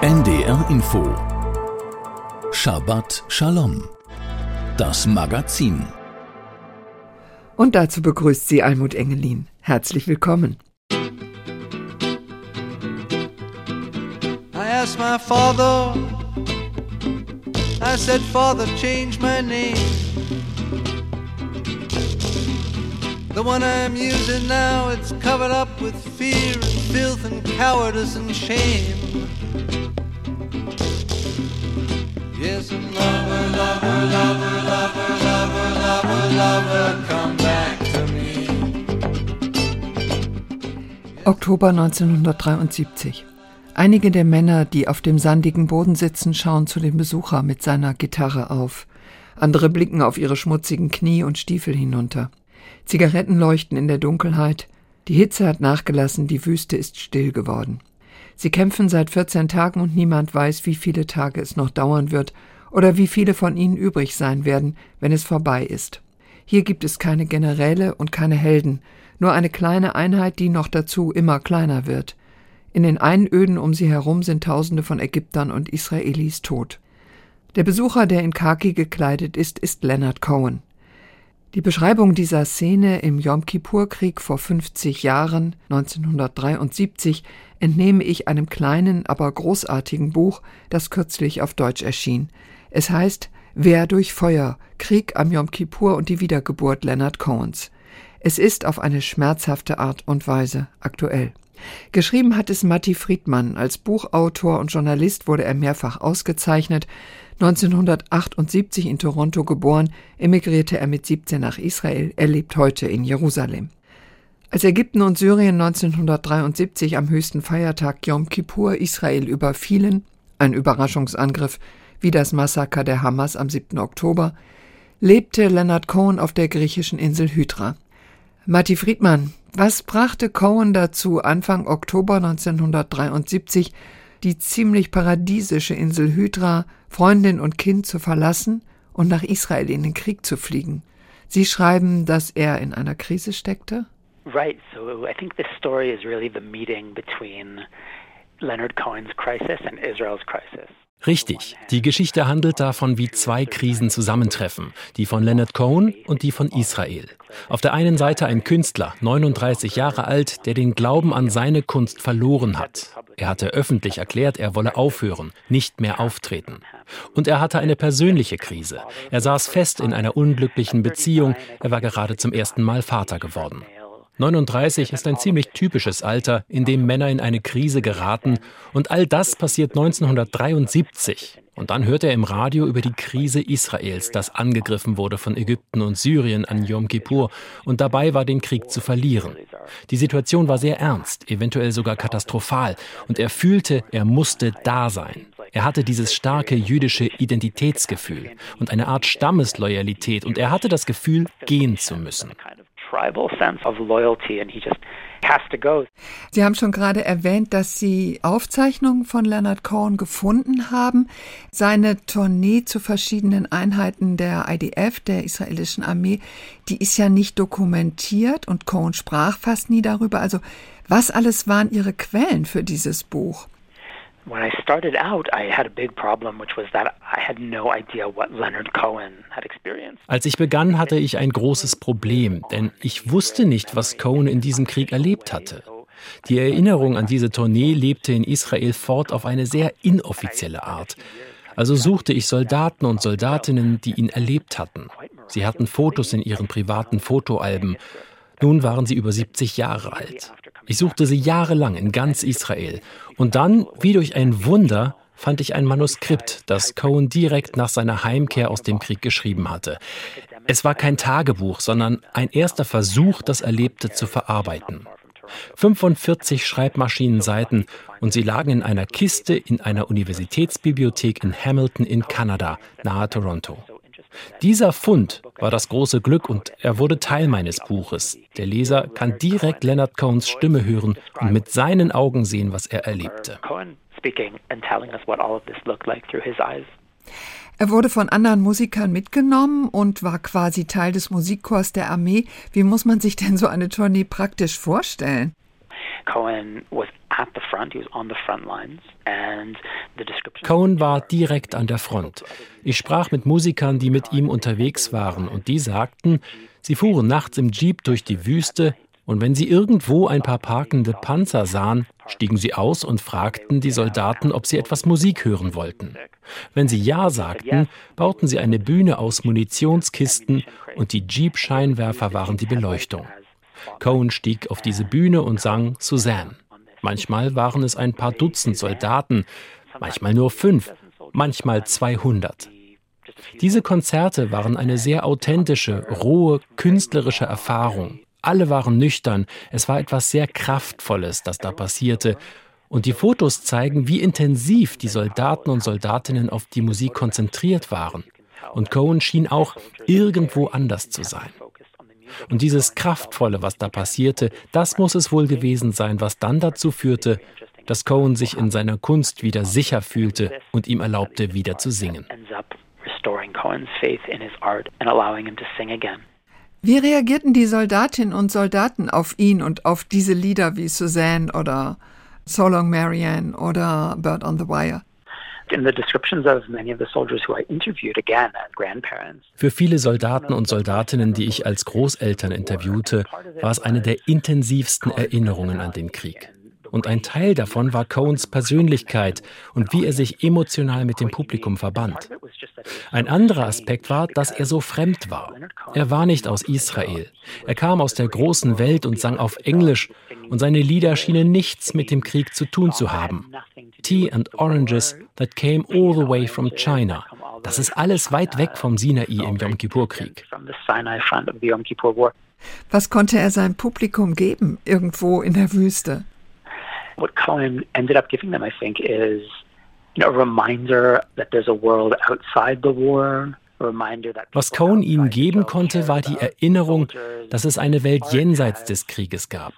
NDR Info Shabbat Shalom Das Magazin Und dazu begrüßt sie Almut Engelin. Herzlich willkommen. I asked my father, I said, Father, change my name. The one I'm using now, it's covered up with fear and filth and cowardice and shame. Yes, and lover, lover, lover, lover, lover, lover, lover, come back. Oktober 1973. Einige der Männer, die auf dem sandigen Boden sitzen, schauen zu dem Besucher mit seiner Gitarre auf. Andere blicken auf ihre schmutzigen Knie und Stiefel hinunter. Zigaretten leuchten in der Dunkelheit. Die Hitze hat nachgelassen, die Wüste ist still geworden. Sie kämpfen seit 14 Tagen und niemand weiß, wie viele Tage es noch dauern wird oder wie viele von ihnen übrig sein werden, wenn es vorbei ist. Hier gibt es keine Generäle und keine Helden, nur eine kleine Einheit, die noch dazu immer kleiner wird. In den Einöden um sie herum sind Tausende von Ägyptern und Israelis tot. Der Besucher, der in Khaki gekleidet ist, ist Leonard Cohen. Die Beschreibung dieser Szene im Yom Kippur-Krieg vor 50 Jahren, 1973, entnehme ich einem kleinen, aber großartigen Buch, das kürzlich auf Deutsch erschien. Es heißt Wer durch Feuer, Krieg am Yom Kippur und die Wiedergeburt Leonard Cohens. Es ist auf eine schmerzhafte Art und Weise aktuell. Geschrieben hat es Matti Friedmann. Als Buchautor und Journalist wurde er mehrfach ausgezeichnet. 1978 in Toronto geboren, emigrierte er mit 17 nach Israel. Er lebt heute in Jerusalem. Als Ägypten und Syrien 1973 am höchsten Feiertag Yom Kippur Israel überfielen, ein Überraschungsangriff wie das Massaker der Hamas am 7. Oktober, lebte Leonard Cohen auf der griechischen Insel Hydra. Matti Friedmann, was brachte Cohen dazu, Anfang Oktober 1973 die ziemlich paradiesische Insel Hydra, Freundin und Kind zu verlassen und nach Israel in den Krieg zu fliegen? Sie schreiben, dass er in einer Krise steckte? Right. So I think this story is really the meeting between Leonard Cohen's crisis and Israel's crisis. Richtig. Die Geschichte handelt davon, wie zwei Krisen zusammentreffen, die von Leonard Cohen und die von Israel. Auf der einen Seite ein Künstler, 39 Jahre alt, der den Glauben an seine Kunst verloren hat. Er hatte öffentlich erklärt, er wolle aufhören, nicht mehr auftreten. Und er hatte eine persönliche Krise. Er saß fest in einer unglücklichen Beziehung, er war gerade zum ersten Mal Vater geworden. 39 ist ein ziemlich typisches Alter, in dem Männer in eine Krise geraten. Und all das passiert 1973. Und dann hört er im Radio über die Krise Israels, das angegriffen wurde von Ägypten und Syrien an Yom Kippur und dabei war, den Krieg zu verlieren. Die Situation war sehr ernst, eventuell sogar katastrophal. Und er fühlte, er musste da sein. Er hatte dieses starke jüdische Identitätsgefühl und eine Art Stammesloyalität und er hatte das Gefühl, gehen zu müssen Sie haben schon gerade erwähnt, dass Sie Aufzeichnungen von Leonard Cohen gefunden haben. Seine Tournee zu verschiedenen Einheiten der IDF, der israelischen Armee, die ist ja nicht dokumentiert und Cohen sprach fast nie darüber. Also was alles waren Ihre Quellen für dieses Buch? When I started out, I had a big problem, which was that I had no idea what Leonard Cohen had experienced. Als ich begann, hatte ich ein großes Problem, denn ich wusste nicht, was Cohen in diesem Krieg erlebt hatte. Die Erinnerung an diese Tournee lebte in Israel fort auf eine sehr inoffizielle Art. Also suchte ich Soldaten und Soldatinnen, die ihn erlebt hatten. Sie hatten Fotos in ihren privaten Fotoalben. Nun waren sie über 70 Jahre alt. Ich suchte sie jahrelang in ganz Israel. Und dann, wie durch ein Wunder, fand ich ein Manuskript, das Cohen direkt nach seiner Heimkehr aus dem Krieg geschrieben hatte. Es war kein Tagebuch, sondern ein erster Versuch, das Erlebte zu verarbeiten. 45 Schreibmaschinenseiten und sie lagen in einer Kiste in einer Universitätsbibliothek in Hamilton in Kanada, nahe Toronto. Dieser Fund war das große Glück und er wurde Teil meines Buches. Der Leser kann direkt Leonard Cohens Stimme hören und mit seinen Augen sehen, was er erlebte. Er wurde von anderen Musikern mitgenommen und war quasi Teil des Musikchors der Armee. Wie muss man sich denn so eine Tournee praktisch vorstellen? Cohen was Cohen war direkt an der Front. Ich sprach mit Musikern, die mit ihm unterwegs waren, und die sagten, sie fuhren nachts im Jeep durch die Wüste, und wenn sie irgendwo ein paar parkende Panzer sahen, stiegen sie aus und fragten die Soldaten, ob sie etwas Musik hören wollten. Wenn sie Ja sagten, bauten sie eine Bühne aus Munitionskisten und die Jeep-Scheinwerfer waren die Beleuchtung. Cohen stieg auf diese Bühne und sang Suzanne. Manchmal waren es ein paar Dutzend Soldaten, manchmal nur fünf, manchmal 200. Diese Konzerte waren eine sehr authentische, rohe, künstlerische Erfahrung. Alle waren nüchtern. Es war etwas sehr Kraftvolles, das da passierte. Und die Fotos zeigen, wie intensiv die Soldaten und Soldatinnen auf die Musik konzentriert waren. Und Cohen schien auch irgendwo anders zu sein. Und dieses Kraftvolle, was da passierte, das muss es wohl gewesen sein, was dann dazu führte, dass Cohen sich in seiner Kunst wieder sicher fühlte und ihm erlaubte, wieder zu singen. Wie reagierten die Soldatinnen und Soldaten auf ihn und auf diese Lieder wie Suzanne oder So Long Marianne oder Bird on the Wire? Für viele Soldaten und Soldatinnen, die ich als Großeltern interviewte, war es eine der intensivsten Erinnerungen an den Krieg. Und ein Teil davon war Cohns Persönlichkeit und wie er sich emotional mit dem Publikum verband. Ein anderer Aspekt war, dass er so fremd war. Er war nicht aus Israel. Er kam aus der großen Welt und sang auf Englisch und seine Lieder schienen nichts mit dem Krieg zu tun zu haben. Tea and Oranges that came all the way from China. Das ist alles weit weg vom Sinai im Yom Kippur-Krieg. Was konnte er seinem Publikum geben, irgendwo in der Wüste? what Cohen ended up giving them, I think, is you know, a reminder that there's a world outside the war. Was Cohen ihnen geben konnte, war die Erinnerung, dass es eine Welt jenseits des Krieges gab,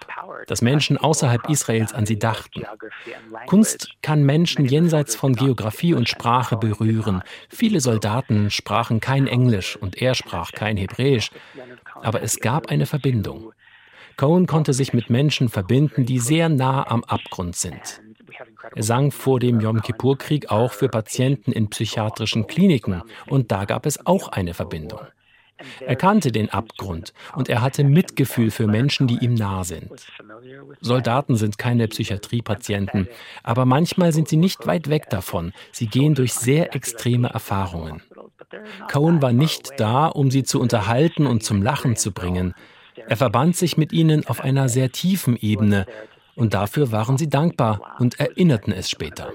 dass Menschen außerhalb Israels an sie dachten. Kunst kann Menschen jenseits von Geografie und Sprache berühren. Viele Soldaten sprachen kein Englisch und er sprach kein Hebräisch, aber es gab eine Verbindung. Cohen konnte sich mit Menschen verbinden, die sehr nah am Abgrund sind. Er sang vor dem Yom Kippur-Krieg auch für Patienten in psychiatrischen Kliniken und da gab es auch eine Verbindung. Er kannte den Abgrund und er hatte Mitgefühl für Menschen, die ihm nah sind. Soldaten sind keine Psychiatriepatienten, aber manchmal sind sie nicht weit weg davon. Sie gehen durch sehr extreme Erfahrungen. Cohen war nicht da, um sie zu unterhalten und zum Lachen zu bringen. Er verband sich mit ihnen auf einer sehr tiefen Ebene und dafür waren sie dankbar und erinnerten es später.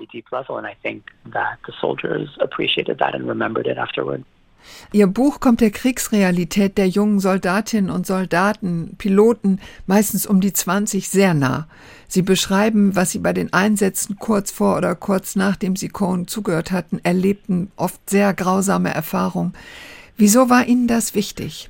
Ihr Buch kommt der Kriegsrealität der jungen Soldatinnen und Soldaten, Piloten, meistens um die 20, sehr nah. Sie beschreiben, was sie bei den Einsätzen kurz vor oder kurz nachdem sie Cohen zugehört hatten, erlebten, oft sehr grausame Erfahrungen. Wieso war Ihnen das wichtig?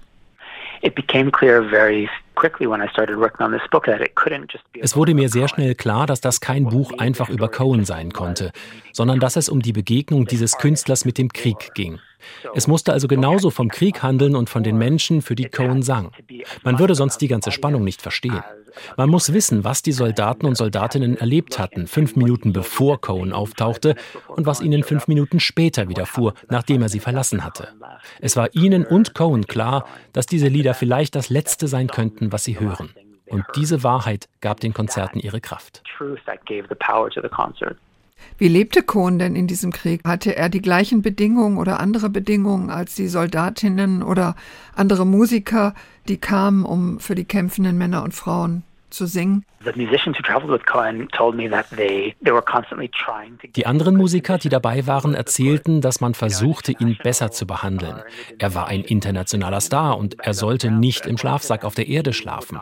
Es wurde mir sehr schnell klar, dass das kein Buch einfach über Cohen sein konnte, sondern dass es um die Begegnung dieses Künstlers mit dem Krieg ging. Es musste also genauso vom Krieg handeln und von den Menschen, für die Cohen sang. Man würde sonst die ganze Spannung nicht verstehen. Man muss wissen, was die Soldaten und Soldatinnen erlebt hatten, fünf Minuten bevor Cohen auftauchte und was ihnen fünf Minuten später widerfuhr, nachdem er sie verlassen hatte. Es war ihnen und Cohen klar, dass diese Lieder vielleicht das letzte sein könnten, was sie hören. Und diese Wahrheit gab den Konzerten ihre Kraft. Wie lebte Cohen denn in diesem Krieg? Hatte er die gleichen Bedingungen oder andere Bedingungen als die Soldatinnen oder andere Musiker, die kamen, um für die kämpfenden Männer und Frauen zu singen? Die anderen Musiker, die dabei waren, erzählten, dass man versuchte, ihn besser zu behandeln. Er war ein internationaler Star und er sollte nicht im Schlafsack auf der Erde schlafen.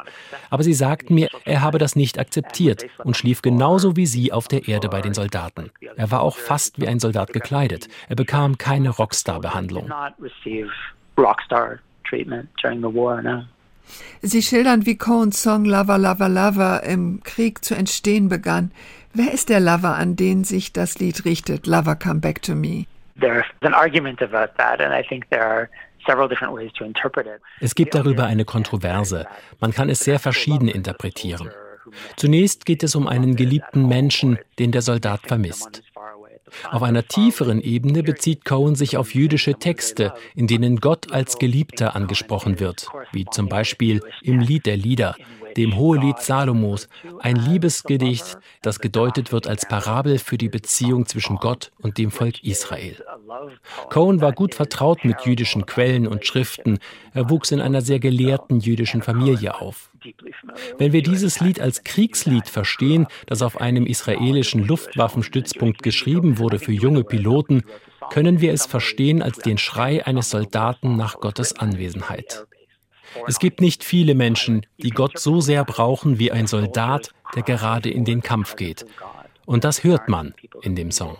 Aber sie sagten mir, er habe das nicht akzeptiert und schlief genauso wie sie auf der Erde bei den Soldaten. Er war auch fast wie ein Soldat gekleidet. Er bekam keine Rockstar-Behandlung. Rockstar treatment during the war, no. Sie schildern, wie Cohns Song Lover, Lover, Lover im Krieg zu entstehen begann. Wer ist der Lover, an den sich das Lied richtet? Lover, come back to me. There's an argument about that, and I think there are es gibt darüber eine Kontroverse. Man kann es sehr verschieden interpretieren. Zunächst geht es um einen geliebten Menschen, den der Soldat vermisst. Auf einer tieferen Ebene bezieht Cohen sich auf jüdische Texte, in denen Gott als Geliebter angesprochen wird, wie zum Beispiel im Lied der Lieder, dem Hohelied Salomos, ein Liebesgedicht, das gedeutet wird als Parabel für die Beziehung zwischen Gott und dem Volk Israel. Cohen war gut vertraut mit jüdischen Quellen und Schriften. Er wuchs in einer sehr gelehrten jüdischen Familie auf. Wenn wir dieses Lied als Kriegslied verstehen, das auf einem israelischen Luftwaffenstützpunkt geschrieben wurde für junge Piloten, können wir es verstehen als den Schrei eines Soldaten nach Gottes Anwesenheit. Es gibt nicht viele Menschen, die Gott so sehr brauchen wie ein Soldat, der gerade in den Kampf geht. Und das hört man in dem Song.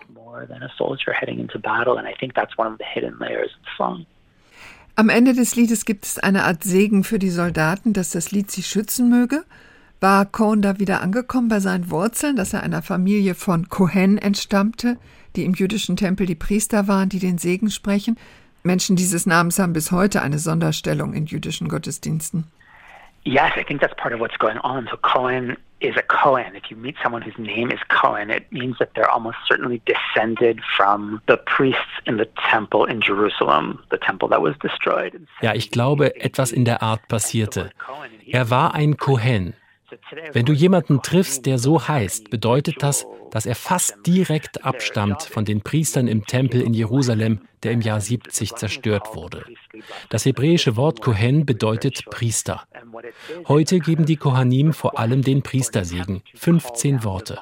Am Ende des Liedes gibt es eine Art Segen für die Soldaten, dass das Lied sie schützen möge. War Cohen da wieder angekommen bei seinen Wurzeln, dass er einer Familie von Kohen entstammte, die im jüdischen Tempel die Priester waren, die den Segen sprechen? Menschen dieses Namens haben bis heute eine Sonderstellung in jüdischen Gottesdiensten. Yes, I think that's part of what's going on. So Cohen is a Cohen. If you meet someone whose name is Cohen, it means that they're almost certainly descended from the priests in the temple in Jerusalem, the temple that was destroyed. Ja, ich glaube, etwas in der Art passierte. Er war ein Kohen. Wenn du jemanden triffst, der so heißt, bedeutet das, dass er fast direkt abstammt von den Priestern im Tempel in Jerusalem, der im Jahr 70 zerstört wurde. Das hebräische Wort Kohen bedeutet Priester. Heute geben die Kohanim vor allem den Priestersegen, 15 Worte.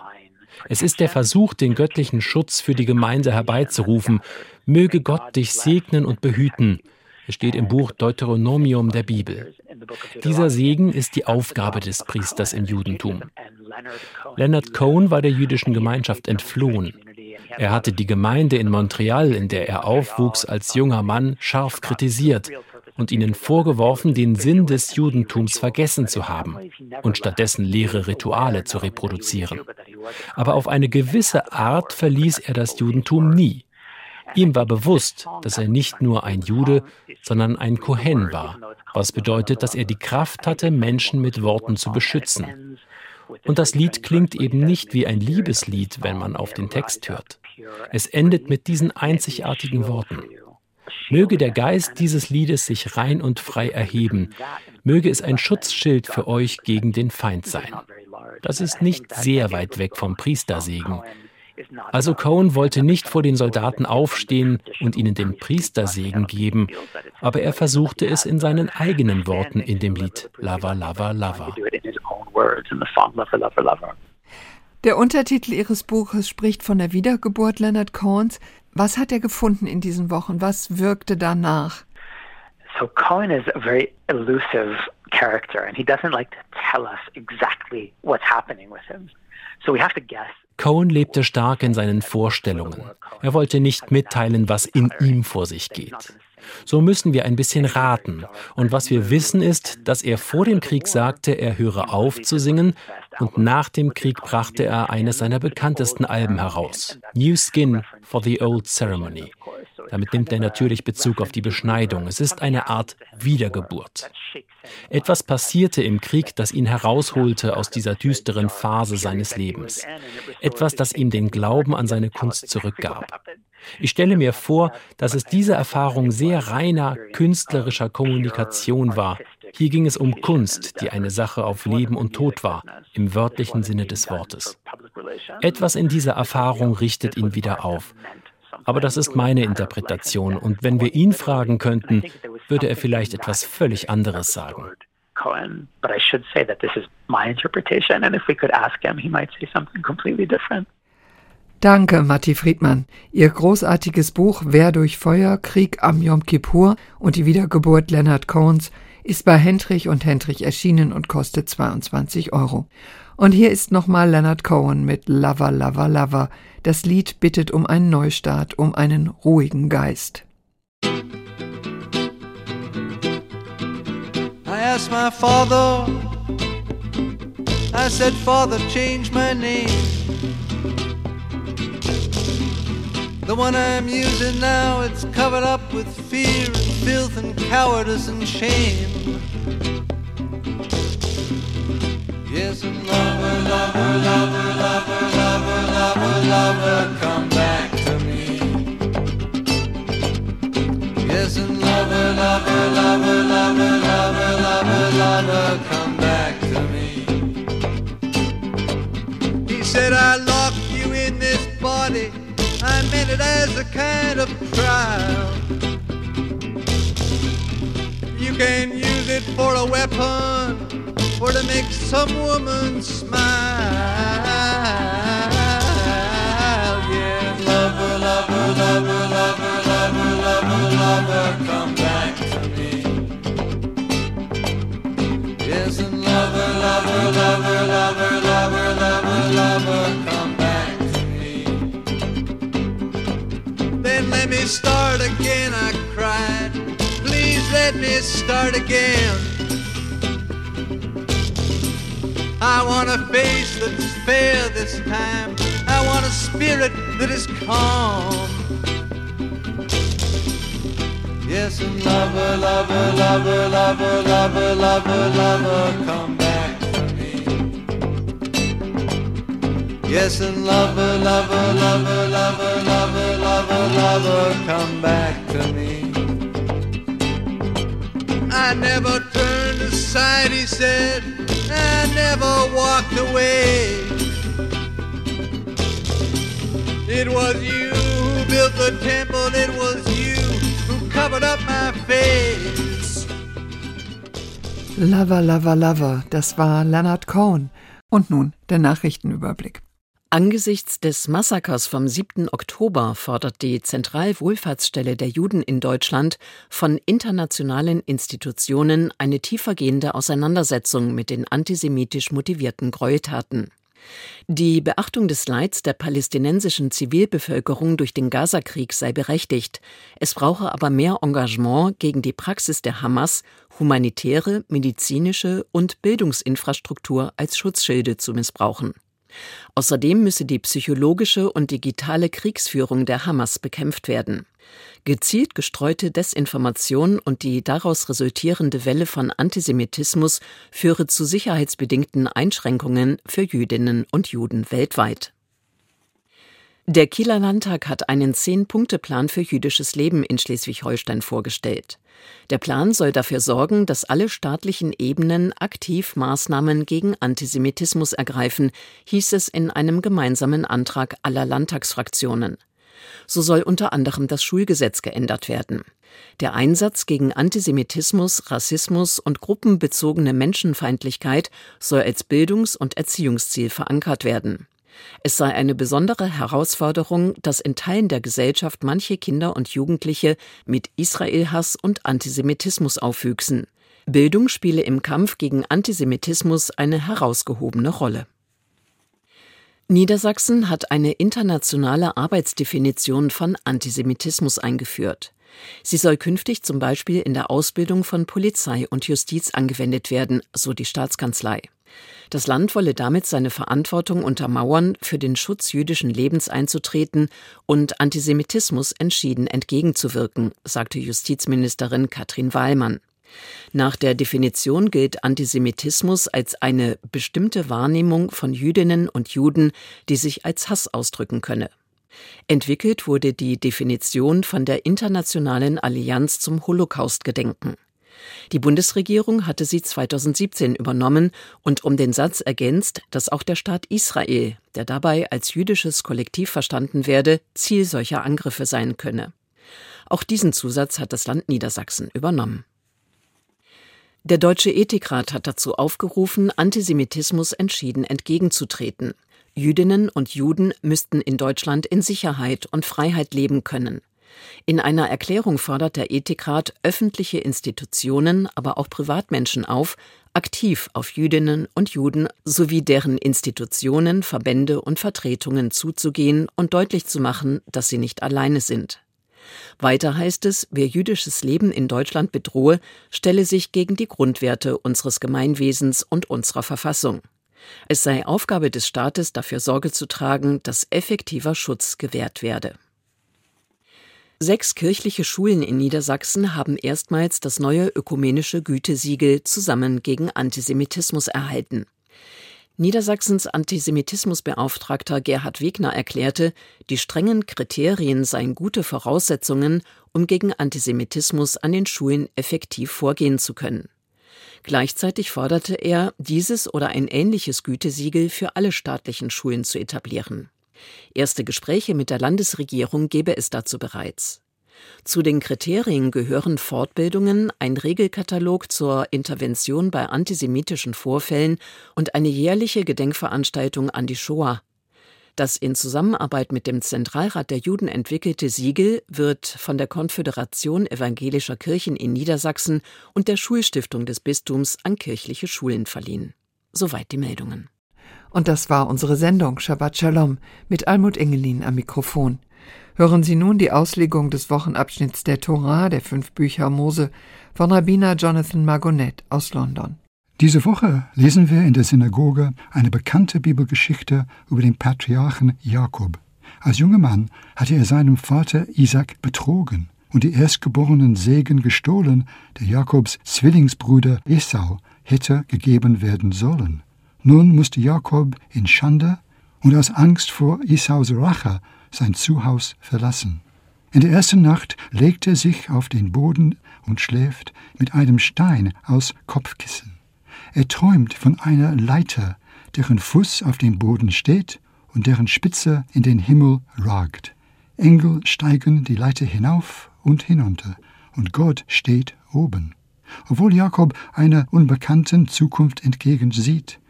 Es ist der Versuch, den göttlichen Schutz für die Gemeinde herbeizurufen. Möge Gott dich segnen und behüten. Es steht im Buch Deuteronomium der Bibel. Dieser Segen ist die Aufgabe des Priesters im Judentum. Leonard Cohen war der jüdischen Gemeinschaft entflohen. Er hatte die Gemeinde in Montreal, in der er aufwuchs, als junger Mann scharf kritisiert und ihnen vorgeworfen, den Sinn des Judentums vergessen zu haben und stattdessen leere Rituale zu reproduzieren. Aber auf eine gewisse Art verließ er das Judentum nie. Ihm war bewusst, dass er nicht nur ein Jude, sondern ein Kohen war, was bedeutet, dass er die Kraft hatte, Menschen mit Worten zu beschützen. Und das Lied klingt eben nicht wie ein Liebeslied, wenn man auf den Text hört. Es endet mit diesen einzigartigen Worten. Möge der Geist dieses Liedes sich rein und frei erheben. Möge es ein Schutzschild für euch gegen den Feind sein. Das ist nicht sehr weit weg vom Priestersegen. Also Cohen wollte nicht vor den Soldaten aufstehen und ihnen den Priestersegen geben, aber er versuchte es in seinen eigenen Worten in dem Lied Lava, Lava, Lava. Der Untertitel Ihres Buches spricht von der Wiedergeburt Leonard Cohens. Was hat er gefunden in diesen Wochen? Was wirkte danach? So Cohen is a very elusive character and he doesn't like to tell us exactly what's happening with him. So we have to guess. Cohen lebte stark in seinen Vorstellungen. Er wollte nicht mitteilen, was in ihm vor sich geht. So müssen wir ein bisschen raten. Und was wir wissen ist, dass er vor dem Krieg sagte, er höre auf zu singen und nach dem Krieg brachte er eines seiner bekanntesten Alben heraus, New Skin for the Old Ceremony. Damit nimmt er natürlich Bezug auf die Beschneidung. Es ist eine Art Wiedergeburt. Etwas passierte im Krieg, das ihn herausholte aus dieser düsteren Phase seines Lebens. Etwas, das ihm den Glauben an seine Kunst zurückgab. Ich stelle mir vor, dass es diese Erfahrung sehr reiner künstlerischer Kommunikation war. Hier ging es um Kunst, die eine Sache auf Leben und Tod war, im wörtlichen Sinne des Wortes. Etwas in dieser Erfahrung richtet ihn wieder auf. Aber das ist meine Interpretation, und wenn wir ihn fragen könnten, würde er vielleicht etwas völlig anderes sagen. Cohen, but I should say that this is my interpretation, and if we could ask him, he might say something completely different. Danke, Matti Friedmann. Ihr großartiges Buch Wer durch Feuer, Krieg am Yom Kippur und die Wiedergeburt Leonard Cohens ist bei Hendrich und Hendrich erschienen und kostet 22 Euro. Und hier ist nochmal Leonard Cohen mit Lover, Lover, Lover. Das Lied bittet um einen Neustart, um einen ruhigen Geist. I asked my father, I said, Father, change my name. The one I'm using now, it's covered up with fear and filth and cowardice and shame. Yes, and lover, lover, lover, lover, lover, lover, lover, come back to me. Yes, and lover, lover, lover, lover, lover, lover, lover, come back to me. He said, I locked you in this body. I meant it as a kind of trial. You can use it for a weapon or to make some woman smile. Yeah, lover, lover, lover, lover, lover, lover, lover, come back to me. Yes, and lover, lover, lover, lover, lover, lover, lover, come back to me. Then let me start again, I cried. Please let me start again. I want a face that's fair this time. I want a spirit that is calm. Yes, and lover, lover, lover, lover, lover, lover, lover, come back to me. Yes, and lover, lover, lover, lover, lover, lover, lover, come back to me. I never turned aside, he said. I never walked away. It was you who built the temple, it was you who covered up my face. Lover, Lover, Lover, das war Leonard Cohen. Und nun der Nachrichtenüberblick. Angesichts des Massakers vom 7. Oktober fordert die Zentralwohlfahrtsstelle der Juden in Deutschland von internationalen Institutionen eine tiefergehende Auseinandersetzung mit den antisemitisch motivierten Gräueltaten. Die Beachtung des Leids der palästinensischen Zivilbevölkerung durch den Gazakrieg sei berechtigt. Es brauche aber mehr Engagement gegen die Praxis der Hamas, humanitäre, medizinische und Bildungsinfrastruktur als Schutzschilde zu missbrauchen. Außerdem müsse die psychologische und digitale Kriegsführung der Hamas bekämpft werden. Gezielt gestreute Desinformation und die daraus resultierende Welle von Antisemitismus führe zu sicherheitsbedingten Einschränkungen für Jüdinnen und Juden weltweit. Der Kieler Landtag hat einen Zehn-Punkte-Plan für jüdisches Leben in Schleswig-Holstein vorgestellt. Der Plan soll dafür sorgen, dass alle staatlichen Ebenen aktiv Maßnahmen gegen Antisemitismus ergreifen, hieß es in einem gemeinsamen Antrag aller Landtagsfraktionen. So soll unter anderem das Schulgesetz geändert werden. Der Einsatz gegen Antisemitismus, Rassismus und gruppenbezogene Menschenfeindlichkeit soll als Bildungs- und Erziehungsziel verankert werden. Es sei eine besondere Herausforderung, dass in Teilen der Gesellschaft manche Kinder und Jugendliche mit Israelhass und Antisemitismus aufwüchsen. Bildung spiele im Kampf gegen Antisemitismus eine herausgehobene Rolle. Niedersachsen hat eine internationale Arbeitsdefinition von Antisemitismus eingeführt. Sie soll künftig zum Beispiel in der Ausbildung von Polizei und Justiz angewendet werden, so die Staatskanzlei. Das Land wolle damit seine Verantwortung untermauern, für den Schutz jüdischen Lebens einzutreten und Antisemitismus entschieden entgegenzuwirken, sagte Justizministerin Katrin Wahlmann. Nach der Definition gilt Antisemitismus als eine bestimmte Wahrnehmung von Jüdinnen und Juden, die sich als Hass ausdrücken könne. Entwickelt wurde die Definition von der Internationalen Allianz zum Holocaustgedenken. Die Bundesregierung hatte sie 2017 übernommen und um den Satz ergänzt, dass auch der Staat Israel, der dabei als jüdisches Kollektiv verstanden werde, Ziel solcher Angriffe sein könne. Auch diesen Zusatz hat das Land Niedersachsen übernommen. Der Deutsche Ethikrat hat dazu aufgerufen, Antisemitismus entschieden entgegenzutreten. Jüdinnen und Juden müssten in Deutschland in Sicherheit und Freiheit leben können. In einer Erklärung fordert der Ethikrat öffentliche Institutionen, aber auch Privatmenschen auf, aktiv auf Jüdinnen und Juden sowie deren Institutionen, Verbände und Vertretungen zuzugehen und deutlich zu machen, dass sie nicht alleine sind. Weiter heißt es, wer jüdisches Leben in Deutschland bedrohe, stelle sich gegen die Grundwerte unseres Gemeinwesens und unserer Verfassung. Es sei Aufgabe des Staates, dafür Sorge zu tragen, dass effektiver Schutz gewährt werde. Sechs kirchliche Schulen in Niedersachsen haben erstmals das neue ökumenische Gütesiegel zusammen gegen Antisemitismus erhalten. Niedersachsens Antisemitismusbeauftragter Gerhard Wegner erklärte, die strengen Kriterien seien gute Voraussetzungen, um gegen Antisemitismus an den Schulen effektiv vorgehen zu können. Gleichzeitig forderte er, dieses oder ein ähnliches Gütesiegel für alle staatlichen Schulen zu etablieren. Erste Gespräche mit der Landesregierung gebe es dazu bereits. Zu den Kriterien gehören Fortbildungen, ein Regelkatalog zur Intervention bei antisemitischen Vorfällen und eine jährliche Gedenkveranstaltung an die Shoah. Das in Zusammenarbeit mit dem Zentralrat der Juden entwickelte Siegel wird von der Konföderation evangelischer Kirchen in Niedersachsen und der Schulstiftung des Bistums an kirchliche Schulen verliehen. Soweit die Meldungen. Und das war unsere Sendung Shabbat Shalom mit Almut Engelin am Mikrofon. Hören Sie nun die Auslegung des Wochenabschnitts der Torah, der fünf Bücher Mose, von Rabbiner Jonathan Margonet aus London. Diese Woche lesen wir in der Synagoge eine bekannte Bibelgeschichte über den Patriarchen Jakob. Als junger Mann hatte er seinem Vater Isaac betrogen und die erstgeborenen Segen gestohlen, der Jakobs Zwillingsbruder Esau hätte gegeben werden sollen. Nun musste Jakob in Schande und aus Angst vor Esaus Rache sein Zuhause verlassen. In der ersten Nacht legt er sich auf den Boden und schläft mit einem Stein aus Kopfkissen. Er träumt von einer Leiter, deren Fuß auf dem Boden steht und deren Spitze in den Himmel ragt. Engel steigen die Leiter hinauf und hinunter, und Gott steht oben. Obwohl Jakob einer unbekannten Zukunft entgegensieht,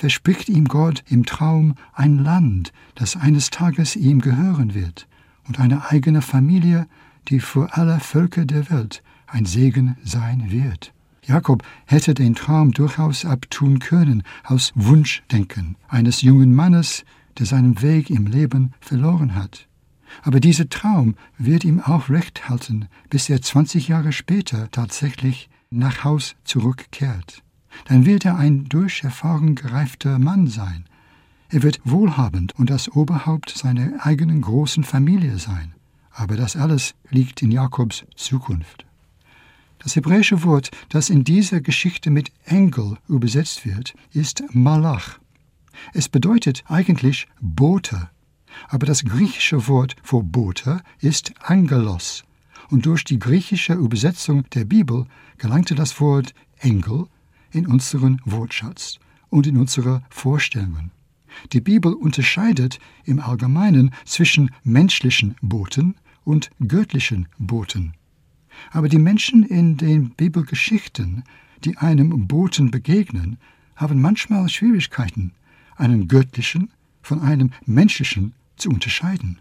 verspricht ihm Gott im Traum ein Land, das eines Tages ihm gehören wird, und eine eigene Familie, die für alle Völker der Welt ein Segen sein wird. Jakob hätte den Traum durchaus abtun können aus Wunschdenken eines jungen Mannes, der seinen Weg im Leben verloren hat. Aber dieser Traum wird ihm auch recht halten, bis er 20 Jahre später tatsächlich nach Haus zurückkehrt dann wird er ein durch Erfahrung gereifter Mann sein. Er wird wohlhabend und das Oberhaupt seiner eigenen großen Familie sein. Aber das alles liegt in Jakobs Zukunft. Das hebräische Wort, das in dieser Geschichte mit Engel übersetzt wird, ist Malach. Es bedeutet eigentlich Bote, aber das griechische Wort für Bote ist Angelos, und durch die griechische Übersetzung der Bibel gelangte das Wort Engel in unseren Wortschatz und in unsere Vorstellungen. Die Bibel unterscheidet im Allgemeinen zwischen menschlichen Boten und göttlichen Boten. Aber die Menschen in den Bibelgeschichten, die einem Boten begegnen, haben manchmal Schwierigkeiten, einen göttlichen von einem menschlichen zu unterscheiden.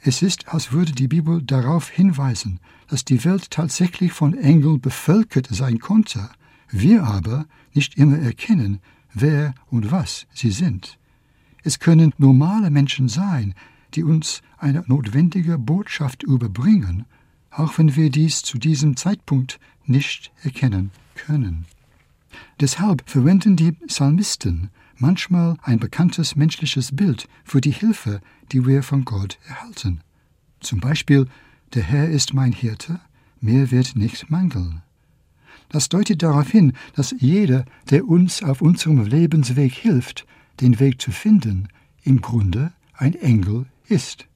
Es ist, als würde die Bibel darauf hinweisen, dass die Welt tatsächlich von Engeln bevölkert sein konnte wir aber nicht immer erkennen, wer und was sie sind. Es können normale Menschen sein, die uns eine notwendige Botschaft überbringen, auch wenn wir dies zu diesem Zeitpunkt nicht erkennen können. Deshalb verwenden die Psalmisten manchmal ein bekanntes menschliches Bild für die Hilfe, die wir von Gott erhalten. Zum Beispiel, der Herr ist mein Hirte, mir wird nicht mangeln. Das deutet darauf hin, dass jeder, der uns auf unserem Lebensweg hilft, den Weg zu finden, im Grunde ein Engel ist.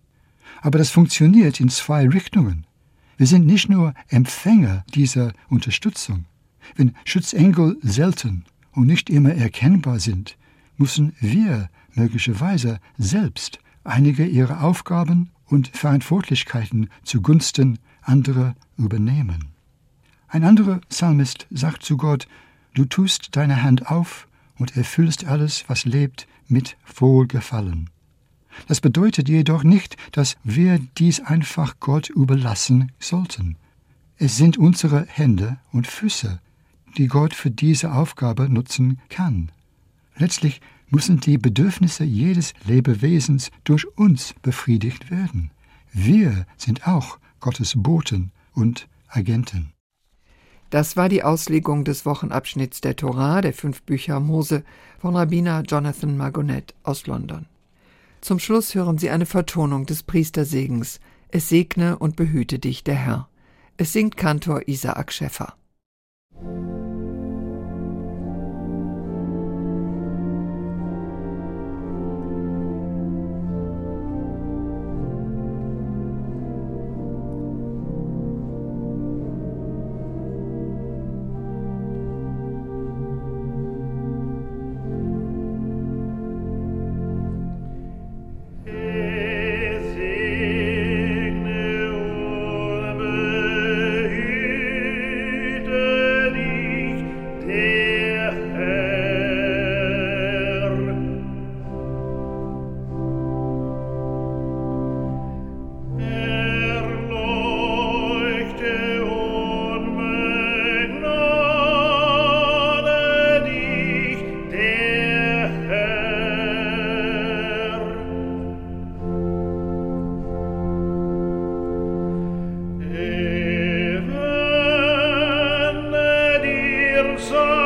Aber das funktioniert in zwei Richtungen. Wir sind nicht nur Empfänger dieser Unterstützung. Wenn Schutzengel selten und nicht immer erkennbar sind, müssen wir möglicherweise selbst einige ihrer Aufgaben und Verantwortlichkeiten zugunsten anderer übernehmen. Ein anderer Psalmist sagt zu Gott, Du tust deine Hand auf und erfüllst alles, was lebt, mit Wohlgefallen. Das bedeutet jedoch nicht, dass wir dies einfach Gott überlassen sollten. Es sind unsere Hände und Füße, die Gott für diese Aufgabe nutzen kann. Letztlich müssen die Bedürfnisse jedes Lebewesens durch uns befriedigt werden. Wir sind auch Gottes Boten und Agenten. Das war die Auslegung des Wochenabschnitts der Torah, der fünf Bücher Mose, von Rabbiner Jonathan Margonet aus London. Zum Schluss hören Sie eine Vertonung des Priestersegens. Es segne und behüte dich der Herr. Es singt Kantor Isaak Schäffer. song.